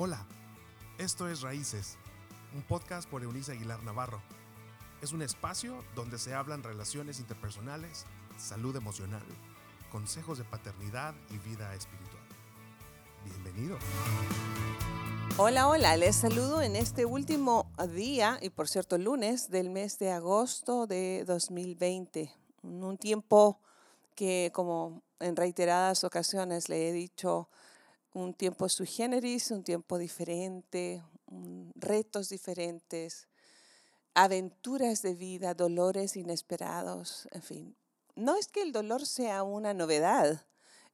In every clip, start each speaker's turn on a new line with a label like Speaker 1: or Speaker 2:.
Speaker 1: Hola, esto es Raíces, un podcast por Eunice Aguilar Navarro. Es un espacio donde se hablan relaciones interpersonales, salud emocional, consejos de paternidad y vida espiritual. Bienvenido.
Speaker 2: Hola, hola, les saludo en este último día y por cierto lunes del mes de agosto de 2020. Un tiempo que como en reiteradas ocasiones le he dicho, un tiempo sui generis, un tiempo diferente, retos diferentes, aventuras de vida, dolores inesperados, en fin. No es que el dolor sea una novedad,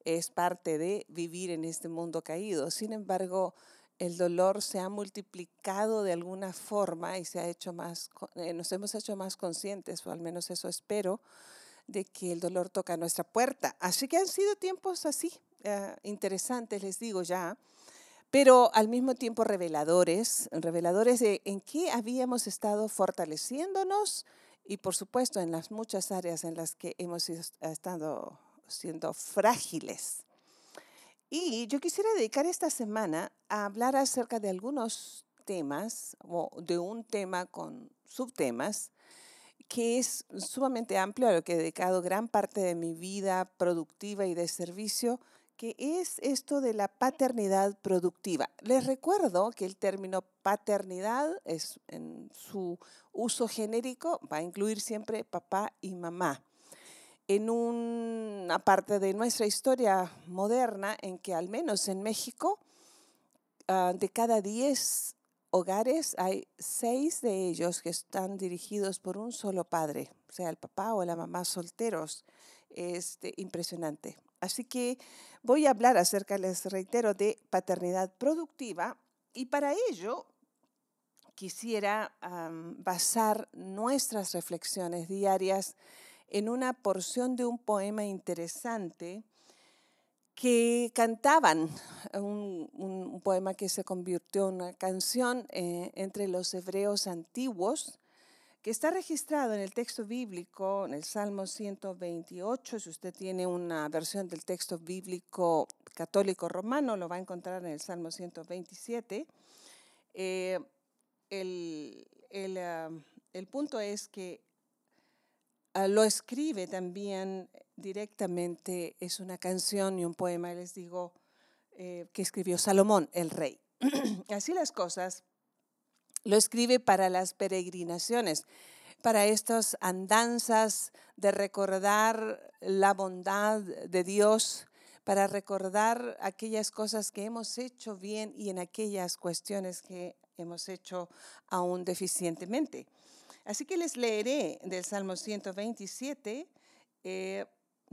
Speaker 2: es parte de vivir en este mundo caído. Sin embargo, el dolor se ha multiplicado de alguna forma y se ha hecho más, eh, nos hemos hecho más conscientes, o al menos eso espero, de que el dolor toca nuestra puerta. Así que han sido tiempos así, eh, interesantes, les digo ya, pero al mismo tiempo reveladores, reveladores de en qué habíamos estado fortaleciéndonos y por supuesto en las muchas áreas en las que hemos estado siendo frágiles. Y yo quisiera dedicar esta semana a hablar acerca de algunos temas o de un tema con subtemas que es sumamente amplio a lo que he dedicado gran parte de mi vida productiva y de servicio, que es esto de la paternidad productiva. Les recuerdo que el término paternidad es en su uso genérico va a incluir siempre papá y mamá en una parte de nuestra historia moderna en que al menos en México, ah, de cada 10 hogares hay seis de ellos que están dirigidos por un solo padre, sea el papá o la mamá solteros. Este, impresionante. Así que voy a hablar acerca, les reitero, de paternidad productiva y para ello quisiera basar nuestras reflexiones diarias en una porción de un poema interesante que cantaban, un, poema que se convirtió en una canción eh, entre los hebreos antiguos, que está registrado en el texto bíblico, en el Salmo 128. Si usted tiene una versión del texto bíblico católico romano, lo va a encontrar en el Salmo 127. Eh, el, ah, el punto es que Ah, lo escribe también directamente, es una canción y un poema, les digo, eh, que escribió Salomón, el rey. Así las cosas, lo escribe para las peregrinaciones, para estas andanzas de recordar la bondad de Dios, para recordar aquellas cosas que hemos hecho bien y en aquellas cuestiones que hemos hecho aún deficientemente. Así que les leeré del Salmo 127, eh,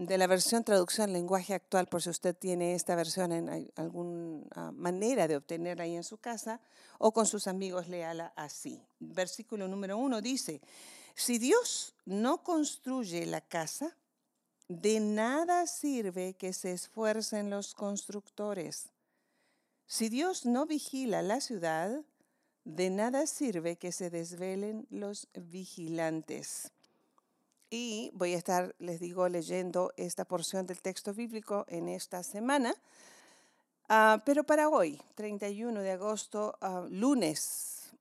Speaker 2: de la versión traducción lenguaje actual, por si usted tiene esta versión en alguna manera de obtenerla ahí en su casa, o con sus amigos, léala así. Versículo número uno dice, si Dios no construye la casa, de nada sirve que se esfuercen los constructores. Si Dios no vigila la ciudad, de nada sirve que se desvelen los vigilantes. Y voy a estar, les digo, leyendo esta porción del texto bíblico en esta semana. Ah, pero para hoy, 31 de agosto, ah, lunes,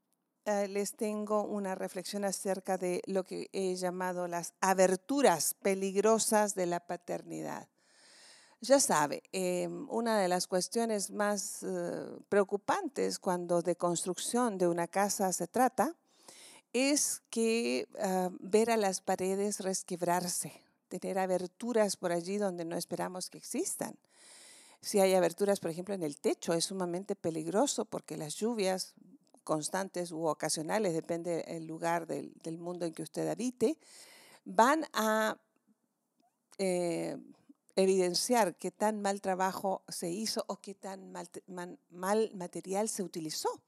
Speaker 2: ah, les tengo una reflexión acerca de lo que he llamado las aberturas peligrosas de la paternidad. Ya sabe, em, una de las cuestiones más eh, preocupantes cuando de construcción de una casa se trata es que ah, ver a las paredes resquebrarse, tener aberturas por allí donde no esperamos que existan. Si hay aberturas, por ejemplo, en el techo, es sumamente peligroso porque las lluvias constantes u ocasionales, depende del lugar del, mundo en que usted habite, van a eh, evidenciar qué tan mal trabajo se hizo o qué tan mal, mal, material se utilizó.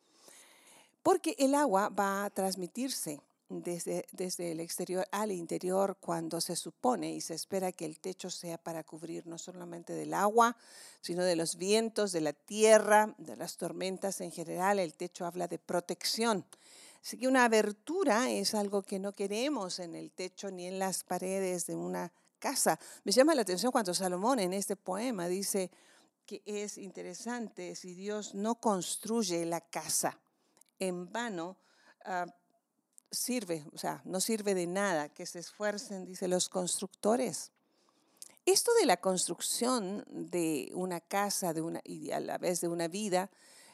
Speaker 2: Porque el agua va a transmitirse desde, desde, el exterior al interior cuando se supone y se espera que el techo sea para cubrir no solamente del agua, sino de los vientos, de la tierra, de las tormentas en general. El techo habla de protección. Así que una abertura es algo que no queremos en el techo ni en las paredes de una casa. Me llama la atención cuando Salomón en este poema dice que es interesante, si Dios no construye la casa en vano, ah, sirve, o sea, no sirve de nada que se esfuercen, dice los constructores. Esto de la construcción de una casa de una, y a la vez de una vida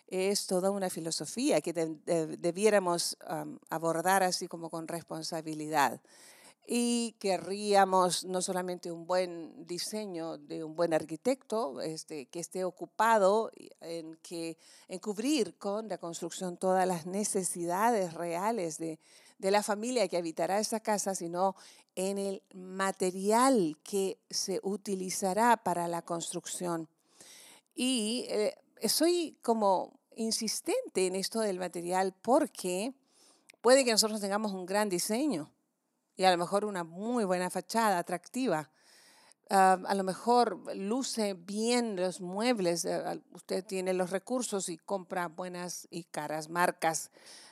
Speaker 2: es toda una filosofía que debiéramos abordar así como con responsabilidad y querríamos no solamente un buen diseño de un buen arquitecto, este, que esté ocupado en, que, en cubrir con la construcción todas las necesidades reales de, de la familia que habitará esa casa, sino en el material que se utilizará para la construcción. Y eh, soy como insistente en esto del material porque puede que nosotros tengamos un gran diseño, y a lo mejor una muy buena fachada, atractiva. Ah, a lo mejor luce bien los muebles, eh, usted tiene los recursos y compra buenas y caras marcas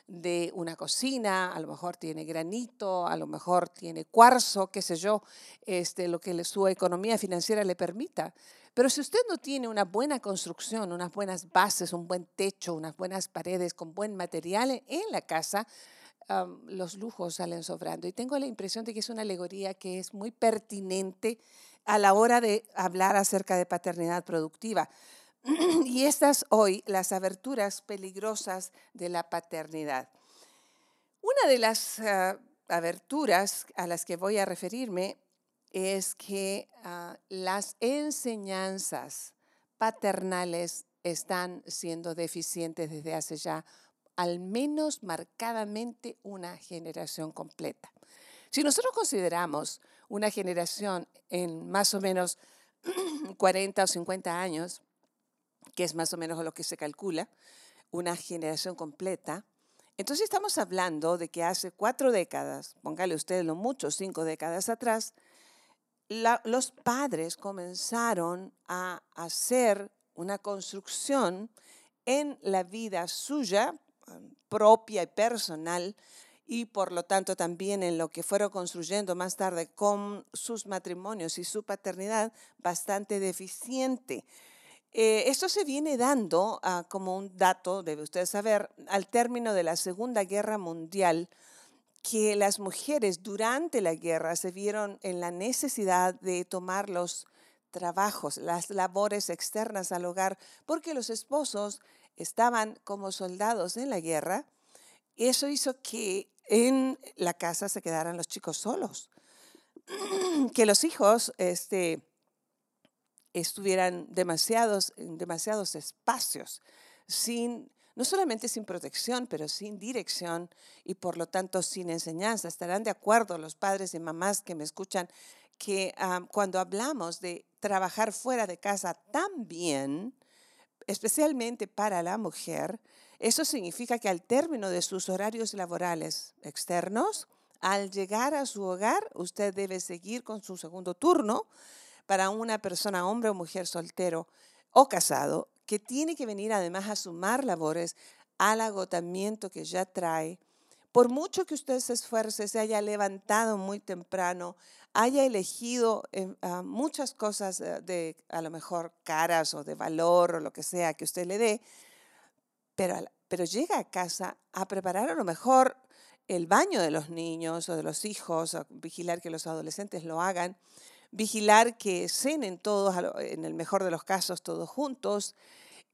Speaker 2: de una cocina, a lo mejor tiene granito, a lo mejor tiene cuarzo, qué sé yo, este, lo que su economía financiera le permita. Pero si usted no tiene una buena construcción, unas buenas bases, un buen techo, unas buenas paredes con buen material en la casa, los lujos salen sobrando. Y tengo la impresión de que es una alegoría que es muy pertinente a la hora de hablar acerca de paternidad productiva. y estas hoy, las aberturas peligrosas de la paternidad. Una de las ah, aberturas a las que voy a referirme es que ah, las enseñanzas paternales están siendo deficientes desde hace ya al menos marcadamente una generación completa. Si nosotros consideramos una generación en más o menos 40 o 50 años, que es más o menos lo que se calcula, una generación completa, entonces estamos hablando de que hace cuatro décadas, póngale usted lo mucho, cinco décadas atrás, los padres comenzaron a hacer una construcción en la vida suya propia y personal y por lo tanto también en lo que fueron construyendo más tarde con sus matrimonios y su paternidad bastante deficiente. Eh, esto se viene dando ah, como un dato, debe usted saber, al término de la Segunda Guerra Mundial, que las mujeres durante la guerra se vieron en la necesidad de tomar los trabajos, las labores externas al hogar, porque los esposos estaban como soldados en la guerra, eso hizo que en la casa se quedaran los chicos solos, que los hijos este, estuvieran demasiados, en demasiados espacios, sin, no solamente sin protección, pero sin dirección y por lo tanto sin enseñanza. Estarán de acuerdo los padres y mamás que me escuchan que ah, cuando hablamos de trabajar fuera de casa también, especialmente para la mujer, eso significa que al término de sus horarios laborales externos, al llegar a su hogar, usted debe seguir con su segundo turno para una persona, hombre o mujer soltero o casado, que tiene que venir además a sumar labores al agotamiento que ya trae. Por mucho que usted se esfuerce, se haya levantado muy temprano, haya elegido eh, ah, muchas cosas eh, de a lo mejor caras o de valor o lo que sea que usted le dé, pero, llega a casa a preparar a lo mejor el baño de los niños o de los hijos, a vigilar que los adolescentes lo hagan, vigilar que cenen todos, en el mejor de los casos, todos juntos,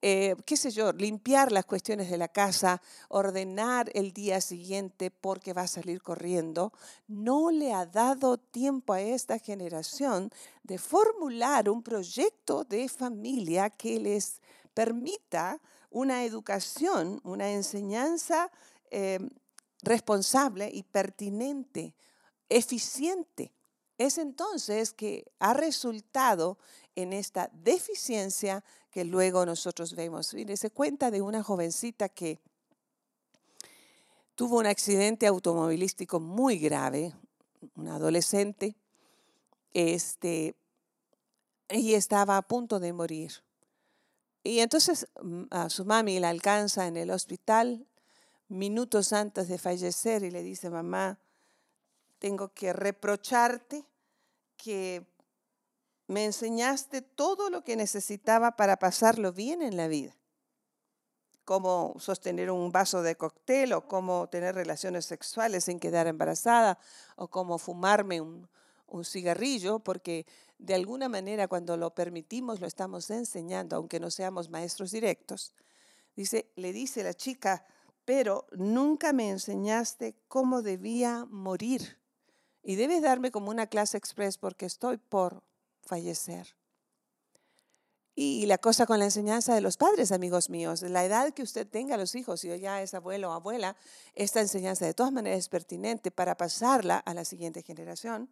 Speaker 2: eh, qué sé yo, limpiar las cuestiones de la casa, ordenar el día siguiente porque va a salir corriendo, no le ha dado tiempo a esta generación de formular un proyecto de familia que les permita una educación, una enseñanza eh, responsable y pertinente, eficiente. Es entonces que ha resultado en esta deficiencia que luego nosotros vemos. Mire, se cuenta de una jovencita que tuvo un accidente automovilístico muy grave, una adolescente, este, y estaba a punto de morir. Y entonces mm, a su mami la alcanza en el hospital minutos antes de fallecer y le dice, mamá, tengo que reprocharte que me enseñaste todo lo que necesitaba para pasarlo bien en la vida. Cómo sostener un vaso de cóctel o cómo tener relaciones sexuales sin quedar embarazada o cómo fumarme un, cigarrillo, porque de alguna manera cuando lo permitimos lo estamos enseñando, aunque no seamos maestros directos. Dice, le dice la chica, pero nunca me enseñaste cómo debía morir. Y debes darme como una clase express porque estoy por fallecer. Y la cosa con la enseñanza de los padres, amigos míos, la edad que usted tenga los hijos, si ya es abuelo o abuela, esta enseñanza de todas maneras es pertinente para pasarla a la siguiente generación,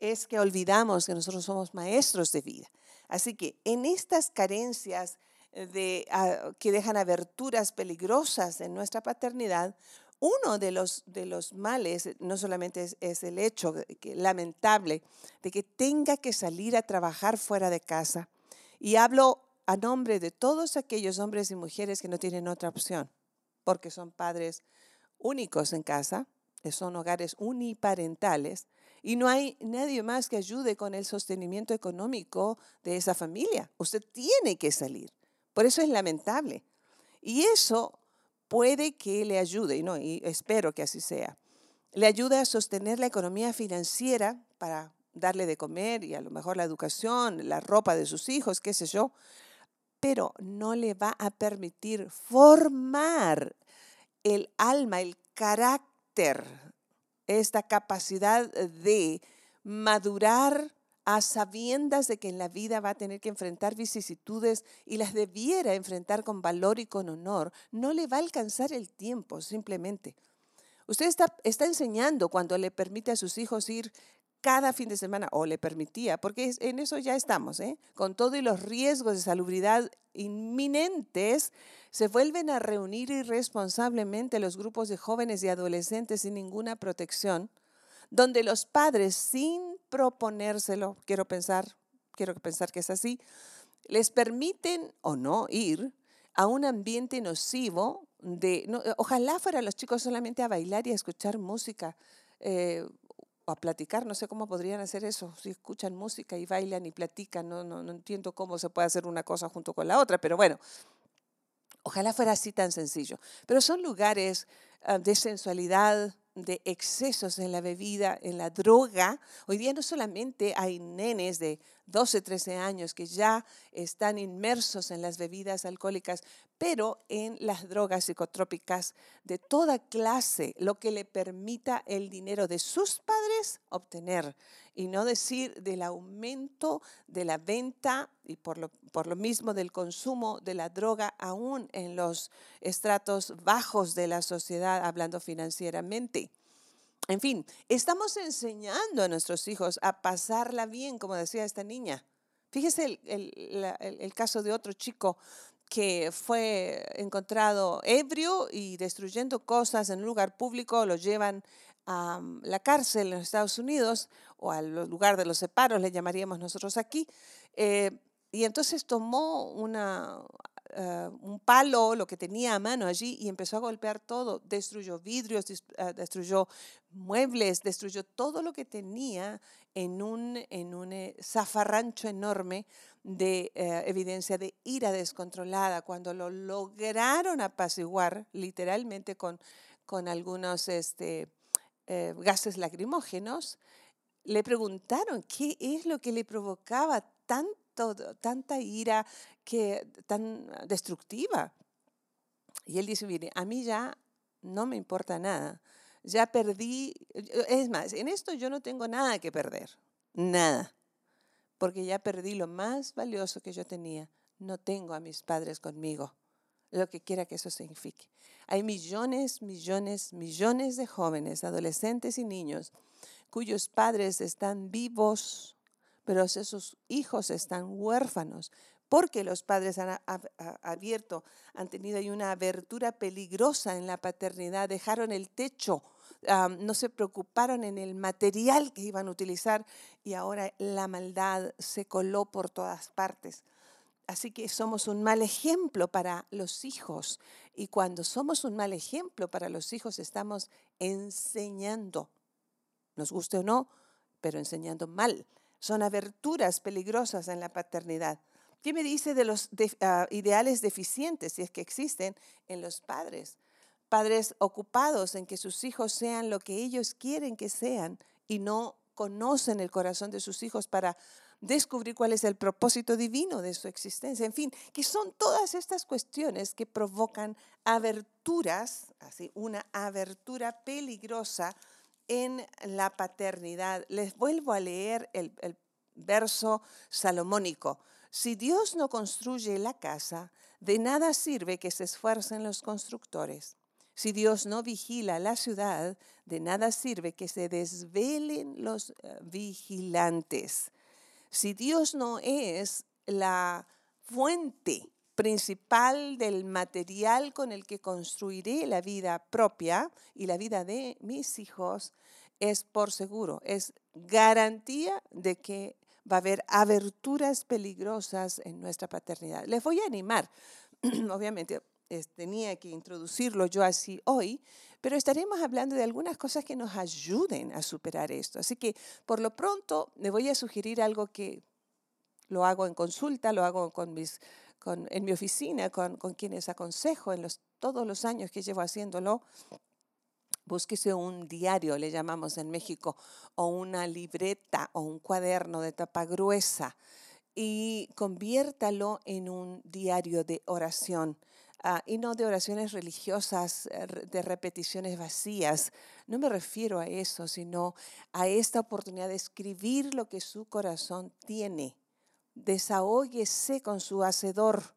Speaker 2: es que olvidamos que nosotros somos maestros de vida. Así que en estas carencias de, ah, que dejan aberturas peligrosas en nuestra paternidad, uno de los, de los males no solamente es, el hecho lamentable de que tenga que salir a trabajar fuera de casa. Y hablo a nombre de todos aquellos hombres y mujeres que no tienen otra opción, porque son padres únicos en casa, son hogares uniparentales, y no hay nadie más que ayude con el sostenimiento económico de esa familia. Usted tiene que salir. Por eso es lamentable. Y eso puede que le ayude, y, no, y espero que así sea, le ayude a sostener la economía financiera para darle de comer y a lo mejor la educación, la ropa de sus hijos, qué sé yo, pero no le va a permitir formar el alma, el carácter, esta capacidad de madurar a sabiendas de que en la vida va a tener que enfrentar vicisitudes y las debiera enfrentar con valor y con honor, no le va a alcanzar el tiempo simplemente. Usted está, enseñando cuando le permite a sus hijos ir cada fin de semana, o le permitía, porque en eso ya estamos, ¿eh? con todo y los riesgos de salubridad inminentes, se vuelven a reunir irresponsablemente los grupos de jóvenes y adolescentes sin ninguna protección donde los padres sin proponérselo, quiero pensar, quiero pensar que es así, les permiten o no ir a un ambiente nocivo de, ojalá fueran los chicos solamente a bailar y a escuchar música eh, o a platicar, no sé cómo podrían hacer eso, si escuchan música y bailan y platican, no, no, no entiendo cómo se puede hacer una cosa junto con la otra, pero bueno, ojalá fuera así tan sencillo. Pero son lugares ah, de sensualidad, de excesos en la bebida, en la droga. Hoy día no solamente hay nenes de 12, 13 años que ya están inmersos en las bebidas alcohólicas, pero en las drogas psicotrópicas de toda clase, lo que le permita el dinero de sus padres obtener y no decir del aumento de la venta y por lo, por lo mismo del consumo de la droga aún en los estratos bajos de la sociedad, hablando financieramente. En fin, estamos enseñando a nuestros hijos a pasarla bien, como decía esta niña. Fíjese el, caso de otro chico que fue encontrado ebrio y destruyendo cosas en un lugar público, lo llevan a mm, la cárcel en los Estados Unidos o al lugar de los separos, le llamaríamos nosotros aquí. Eh, y entonces tomó una, eh, un palo, lo que tenía a mano allí, y empezó a golpear todo. Destruyó vidrios, eh, destruyó muebles, destruyó todo lo que tenía en un, en un eh, zafarrancho enorme de evidencia de ira descontrolada. Cuando lo lograron apaciguar, literalmente con, con algunos este, gases lacrimógenos, le preguntaron qué es lo que le provocaba tanto tanta ira que, tan destructiva. Y él dice, mire, a mí ya no me importa nada. Ya perdí, es más, en esto yo no tengo nada que perder, nada, porque ya perdí lo más valioso que yo tenía. No tengo a mis padres conmigo, lo que quiera que eso signifique. Hay millones, millones, millones de jóvenes, adolescentes y niños cuyos padres están vivos pero esos hijos están huérfanos porque los padres han abierto, han tenido ahí una abertura peligrosa en la paternidad, dejaron el techo, no se preocuparon en el material que iban a utilizar y ahora la maldad se coló por todas partes. Así que somos un mal ejemplo para los hijos y cuando somos un mal ejemplo para los hijos estamos enseñando, nos guste o no, pero enseñando mal son aberturas peligrosas en la paternidad. ¿Qué me dice de los ah, ideales deficientes, si es que existen, en los padres? Padres ocupados en que sus hijos sean lo que ellos quieren que sean y no conocen el corazón de sus hijos para descubrir cuál es el propósito divino de su existencia. En fin, que son todas estas cuestiones que provocan aberturas, así, una abertura peligrosa en la paternidad. Les vuelvo a leer el, verso salomónico. Si Dios no construye la casa, de nada sirve que se esfuercen los constructores. Si Dios no vigila la ciudad, de nada sirve que se desvelen los eh, vigilantes. Si Dios no es la fuente principal del material con el que construiré la vida propia y la vida de mis hijos, es por seguro, es garantía de que va a haber aberturas peligrosas en nuestra paternidad. Les voy a animar, obviamente tenía que introducirlo yo así hoy, pero estaremos hablando de algunas cosas que nos ayuden a superar esto. Así que por lo pronto me voy a sugerir algo que lo hago en consulta, lo hago con mis, con, en mi oficina, con, con quienes aconsejo en los, todos los años que llevo haciéndolo. Búsquese un diario, le llamamos en México, o una libreta o un cuaderno de tapa gruesa y conviértalo en un diario de oración Ah, y no de oraciones religiosas, eh, de repeticiones vacías. No me refiero a eso, sino a esta oportunidad de escribir lo que su corazón tiene. Desahóguese con su hacedor.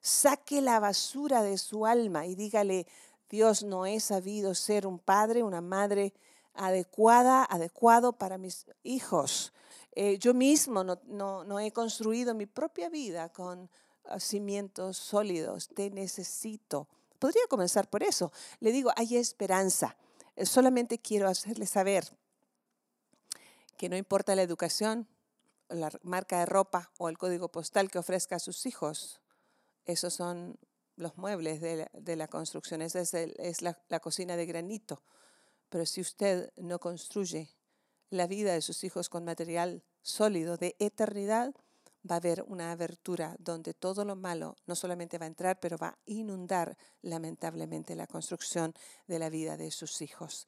Speaker 2: Saque la basura de su alma y dígale, Dios no he sabido ser un padre, una madre adecuada, adecuado para mis hijos. Eh, yo mismo no, no, no he construido mi propia vida con cimientos sólidos, te necesito. Podría comenzar por eso. Le digo, hay esperanza. Eh, solamente quiero hacerle saber que no importa la educación, la marca de ropa o el código postal que ofrezca a sus hijos, esos son los muebles de la, construcción, esa es, la cocina de granito. Pero si usted no construye la vida de sus hijos con material sólido de eternidad, va a haber una abertura donde todo lo malo no solamente va a entrar, pero va a inundar lamentablemente la construcción de la vida de sus hijos.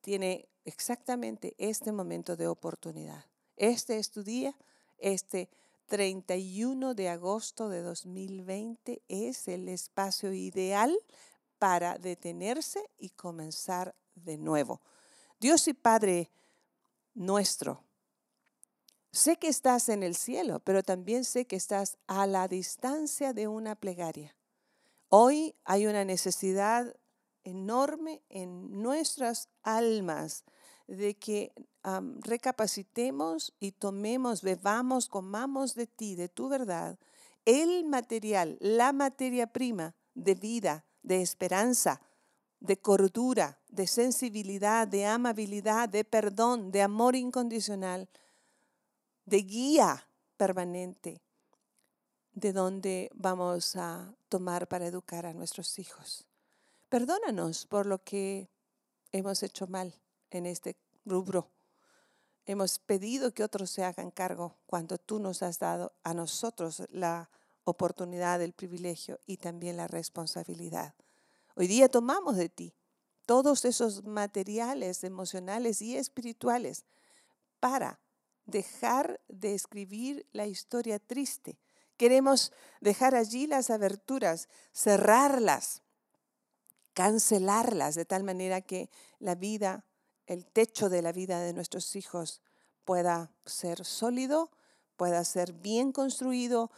Speaker 2: Tiene exactamente este momento de oportunidad. Este es tu día, este 31 de agosto de 2020 es el espacio ideal para detenerse y comenzar de nuevo. Dios y Padre nuestro, Sé que estás en el cielo, pero también sé que estás a la distancia de una plegaria. Hoy hay una necesidad enorme en nuestras almas de que recapacitemos y tomemos, bebamos, comamos de ti, de tu verdad, el material, la materia prima de vida, de esperanza, de cordura, de sensibilidad, de amabilidad, de perdón, de amor incondicional de guía permanente de donde vamos a tomar para educar a nuestros hijos. Perdónanos por lo que hemos hecho mal en este rubro. Hemos pedido que otros se hagan cargo cuando tú nos has dado a nosotros la oportunidad, el privilegio y también la responsabilidad. Hoy día tomamos de ti todos esos materiales emocionales y espirituales para dejar de escribir la historia triste. Queremos dejar allí las aberturas, cerrarlas, cancelarlas de tal manera que la vida, el techo de la vida de nuestros hijos pueda ser sólido, pueda ser bien construido,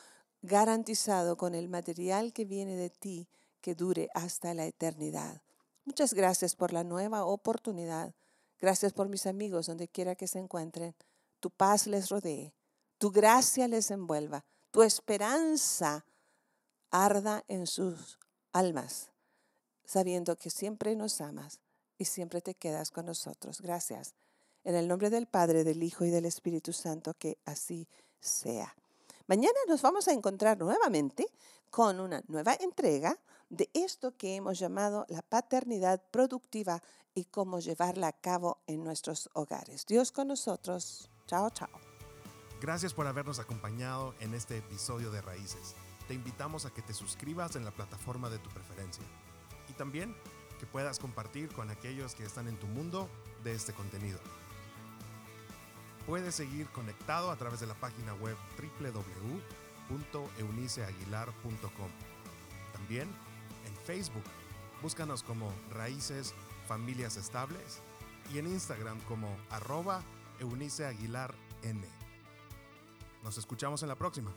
Speaker 2: garantizado con el material que viene de ti que dure hasta la eternidad. Muchas gracias por la nueva oportunidad. Gracias por mis amigos donde quiera que se encuentren tu paz les rodee, tu gracia les envuelva, tu esperanza arda en sus almas, sabiendo que siempre nos amas y siempre te quedas con nosotros. Gracias. En el nombre del Padre, del Hijo y del Espíritu Santo, que así sea. Mañana nos vamos a encontrar nuevamente con una nueva entrega de esto que hemos llamado la paternidad productiva y cómo llevarla a cabo en nuestros hogares. Dios con nosotros. Chao, chao.
Speaker 1: Gracias por habernos acompañado en este episodio de Raíces. Te invitamos a que te suscribas en la plataforma de tu preferencia y también que puedas compartir con aquellos que están en tu mundo de este contenido. Puedes seguir conectado a través de la página web www.euniceaguilar.com. También en Facebook, búscanos como Raíces Familias Estables y en Instagram como arroba. Nos escuchamos en la próxima.